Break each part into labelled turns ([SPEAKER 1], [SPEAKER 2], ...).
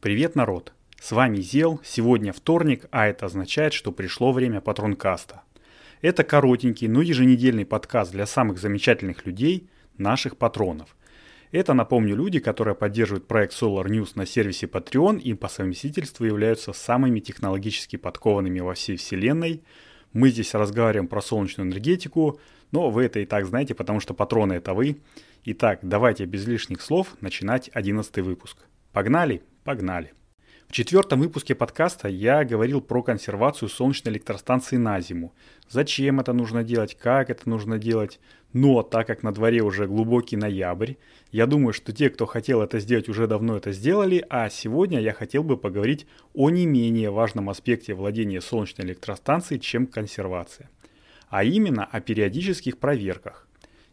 [SPEAKER 1] Привет, народ! С вами Зел, сегодня вторник, а это означает, что пришло время патронкаста. Это коротенький, но еженедельный подкаст для самых замечательных людей, наших патронов. Это, напомню, люди, которые поддерживают проект Solar News на сервисе Patreon и по совместительству являются самыми технологически подкованными во всей вселенной. Мы здесь разговариваем про солнечную энергетику, но вы это и так знаете, потому что патроны это вы. Итак, давайте без лишних слов начинать 11 выпуск. Погнали? Погнали. В четвертом выпуске подкаста я говорил про консервацию солнечной электростанции на зиму. Зачем это нужно делать, как это нужно делать. Но так как на дворе уже глубокий ноябрь, я думаю, что те, кто хотел это сделать, уже давно это сделали, а сегодня я хотел бы поговорить о не менее важном аспекте владения солнечной электростанцией, чем консервация. А именно о периодических проверках.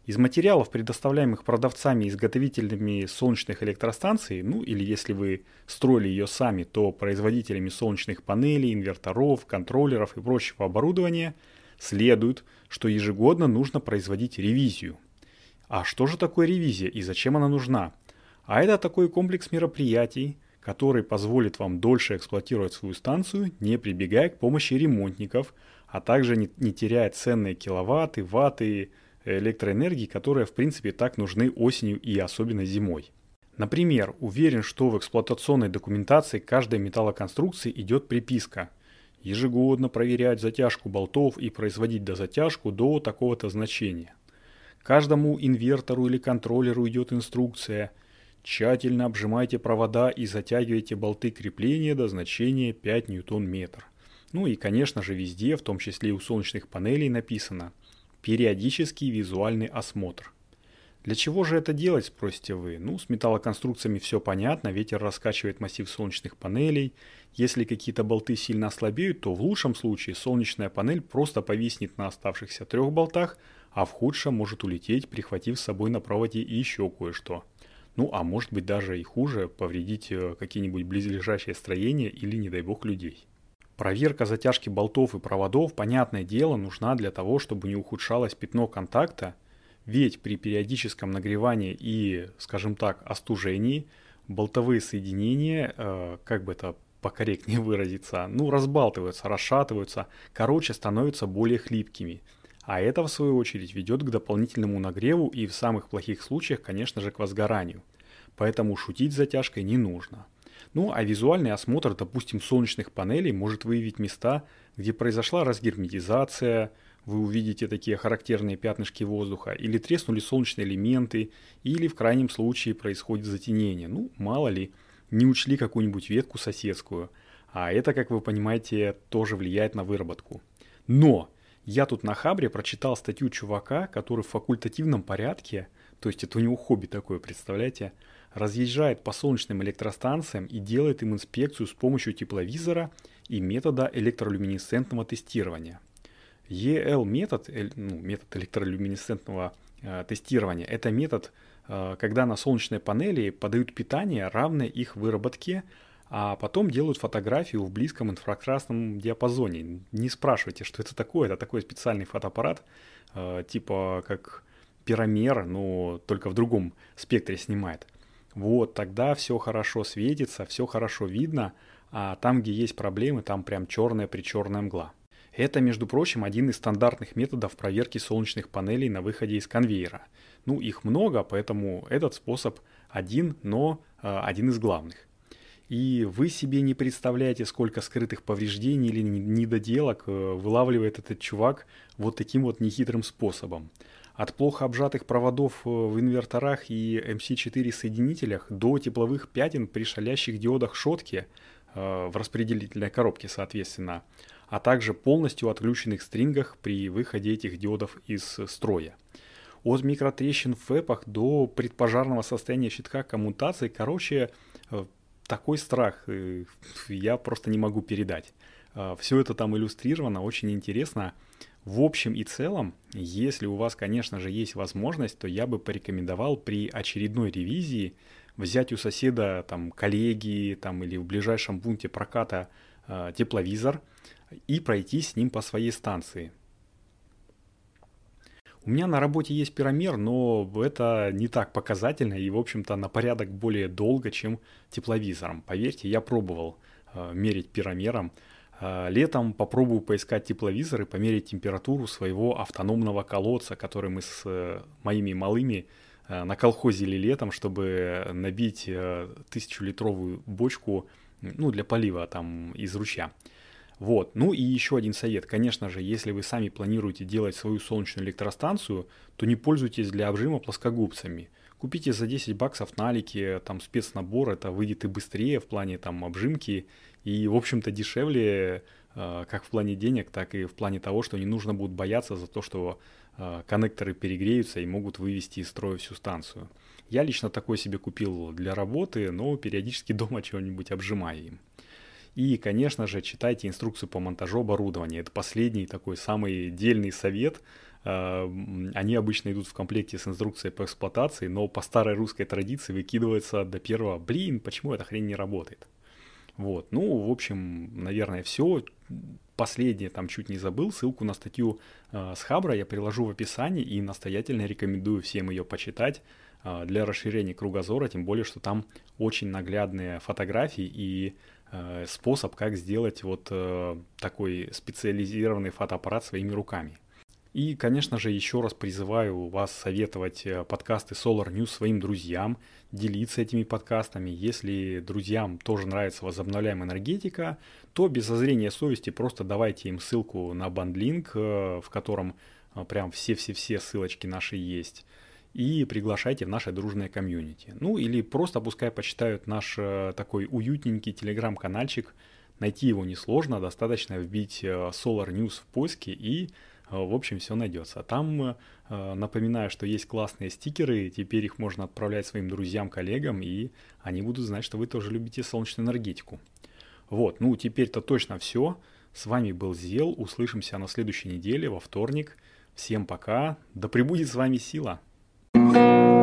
[SPEAKER 1] Из материалов, предоставляемых продавцами и изготовителями солнечных электростанций, ну или если вы строили ее сами, то производителями солнечных панелей, инверторов, контроллеров и прочего оборудования, следует, что ежегодно нужно производить ревизию. А что же такое ревизия и зачем она нужна? А это такой комплекс мероприятий, который позволит вам дольше эксплуатировать свою станцию, не прибегая к помощи ремонтников, а также не, не теряя ценные киловатты, ватты, электроэнергии, которые в принципе так нужны осенью и особенно зимой. Например, уверен, что в эксплуатационной документации каждой металлоконструкции идет приписка ежегодно проверять затяжку болтов и производить дозатяжку до такого-то значения. Каждому инвертору или контроллеру идет инструкция Тщательно обжимайте провода и затягивайте болты крепления до значения 5 ньютон-метр. Ну и, конечно же, везде, в том числе и у солнечных панелей, написано – Периодический визуальный осмотр. Для чего же это делать, спросите вы? Ну, с металлоконструкциями все понятно, ветер раскачивает массив солнечных панелей. Если какие-то болты сильно ослабеют, то в лучшем случае солнечная панель просто повиснет на оставшихся трех болтах, а в худшем может улететь, прихватив с собой на проводе еще кое-что. Ну, а может быть даже и хуже, повредить э, какие-нибудь близлежащие строения или, не дай бог, людей. Проверка затяжки болтов и проводов, понятное дело, нужна для того, чтобы не ухудшалось пятно контакта, ведь при периодическом нагревании и, скажем так, остужении болтовые соединения, э, как бы это покорректнее выразиться, ну, разбалтываются, расшатываются, короче, становятся более хлипкими. А это, в свою очередь, ведет к дополнительному нагреву и в самых плохих случаях, конечно же, к возгоранию. Поэтому шутить с затяжкой не нужно. Ну а визуальный осмотр, допустим, солнечных панелей может выявить места, где произошла разгерметизация, вы увидите такие характерные пятнышки воздуха, или треснули солнечные элементы, или в крайнем случае происходит затенение. Ну, мало ли, не учли какую-нибудь ветку соседскую. А это, как вы понимаете, тоже влияет на выработку. Но я тут на Хабре прочитал статью чувака, который в факультативном порядке, то есть это у него хобби такое, представляете, разъезжает по солнечным электростанциям и делает им инспекцию с помощью тепловизора и метода электролюминесцентного тестирования. EL метод, ну, метод электролюминесцентного э, тестирования, это метод, э, когда на солнечной панели подают питание, равное их выработке, а потом делают фотографию в близком инфракрасном диапазоне. Не спрашивайте, что это такое, это такой специальный фотоаппарат, э, типа как пиромер, но только в другом спектре снимает – вот, тогда все хорошо светится, все хорошо видно, а там, где есть проблемы, там прям черная причерная мгла. Это, между прочим, один из стандартных методов проверки солнечных панелей на выходе из конвейера. Ну, их много, поэтому этот способ один, но э, один из главных. И вы себе не представляете, сколько скрытых повреждений или недоделок э, вылавливает этот чувак вот таким вот нехитрым способом. От плохо обжатых проводов э, в инверторах и MC4 соединителях до тепловых пятен при шалящих диодах шотки э, в распределительной коробке, соответственно, а также полностью отключенных стрингах при выходе этих диодов из строя. От микротрещин в фэпах до предпожарного состояния щитка коммутации, короче, э, такой страх я просто не могу передать. Все это там иллюстрировано, очень интересно. В общем и целом, если у вас, конечно же, есть возможность, то я бы порекомендовал при очередной ревизии взять у соседа, там, коллеги, там, или в ближайшем пункте проката э, тепловизор и пройти с ним по своей станции. У меня на работе есть пиромер, но это не так показательно и, в общем-то, на порядок более долго, чем тепловизором. Поверьте, я пробовал э, мерить пиромером. Э, летом попробую поискать тепловизор и померить температуру своего автономного колодца, который мы с э, моими малыми э, наколхозили летом, чтобы набить тысячелитровую бочку ну, для полива там из ручья. Вот. Ну и еще один совет. Конечно же, если вы сами планируете делать свою солнечную электростанцию, то не пользуйтесь для обжима плоскогубцами. Купите за 10 баксов налики, там спецнабор, это выйдет и быстрее в плане там обжимки, и в общем-то дешевле э, как в плане денег, так и в плане того, что не нужно будет бояться за то, что э, коннекторы перегреются и могут вывести из строя всю станцию. Я лично такой себе купил для работы, но периодически дома чего-нибудь обжимаю им. И, конечно же, читайте инструкцию по монтажу оборудования. Это последний такой самый дельный совет. А, они обычно идут в комплекте с инструкцией по эксплуатации, но по старой русской традиции выкидывается до первого «блин, почему эта хрень не работает?» Вот, ну, в общем, наверное, все. Последнее там чуть не забыл, ссылку на статью э, с Хабра я приложу в описании и настоятельно рекомендую всем ее почитать э, для расширения кругозора, тем более, что там очень наглядные фотографии и Э, способ, как сделать вот э, такой специализированный фотоаппарат своими руками. И, конечно же, еще раз призываю вас советовать э, подкасты Solar News своим друзьям, делиться этими подкастами. Если друзьям тоже нравится возобновляемая энергетика, то без зазрения совести просто давайте им ссылку на бандлинк, в котором прям все-все-все ссылочки наши есть и приглашайте в наше дружное комьюнити. Ну или просто пускай почитают наш э, такой уютненький телеграм-канальчик. Найти его несложно, достаточно вбить э, Solar News в поиске и э, в общем, все найдется. Там напоминаю, что есть классные стикеры, теперь их можно отправлять своим друзьям, коллегам, и они будут знать, что вы тоже любите солнечную энергетику. Вот, ну теперь-то точно все. С вами был Зел, услышимся на следующей неделе, во вторник. Всем пока, да пребудет с вами сила! Thank you.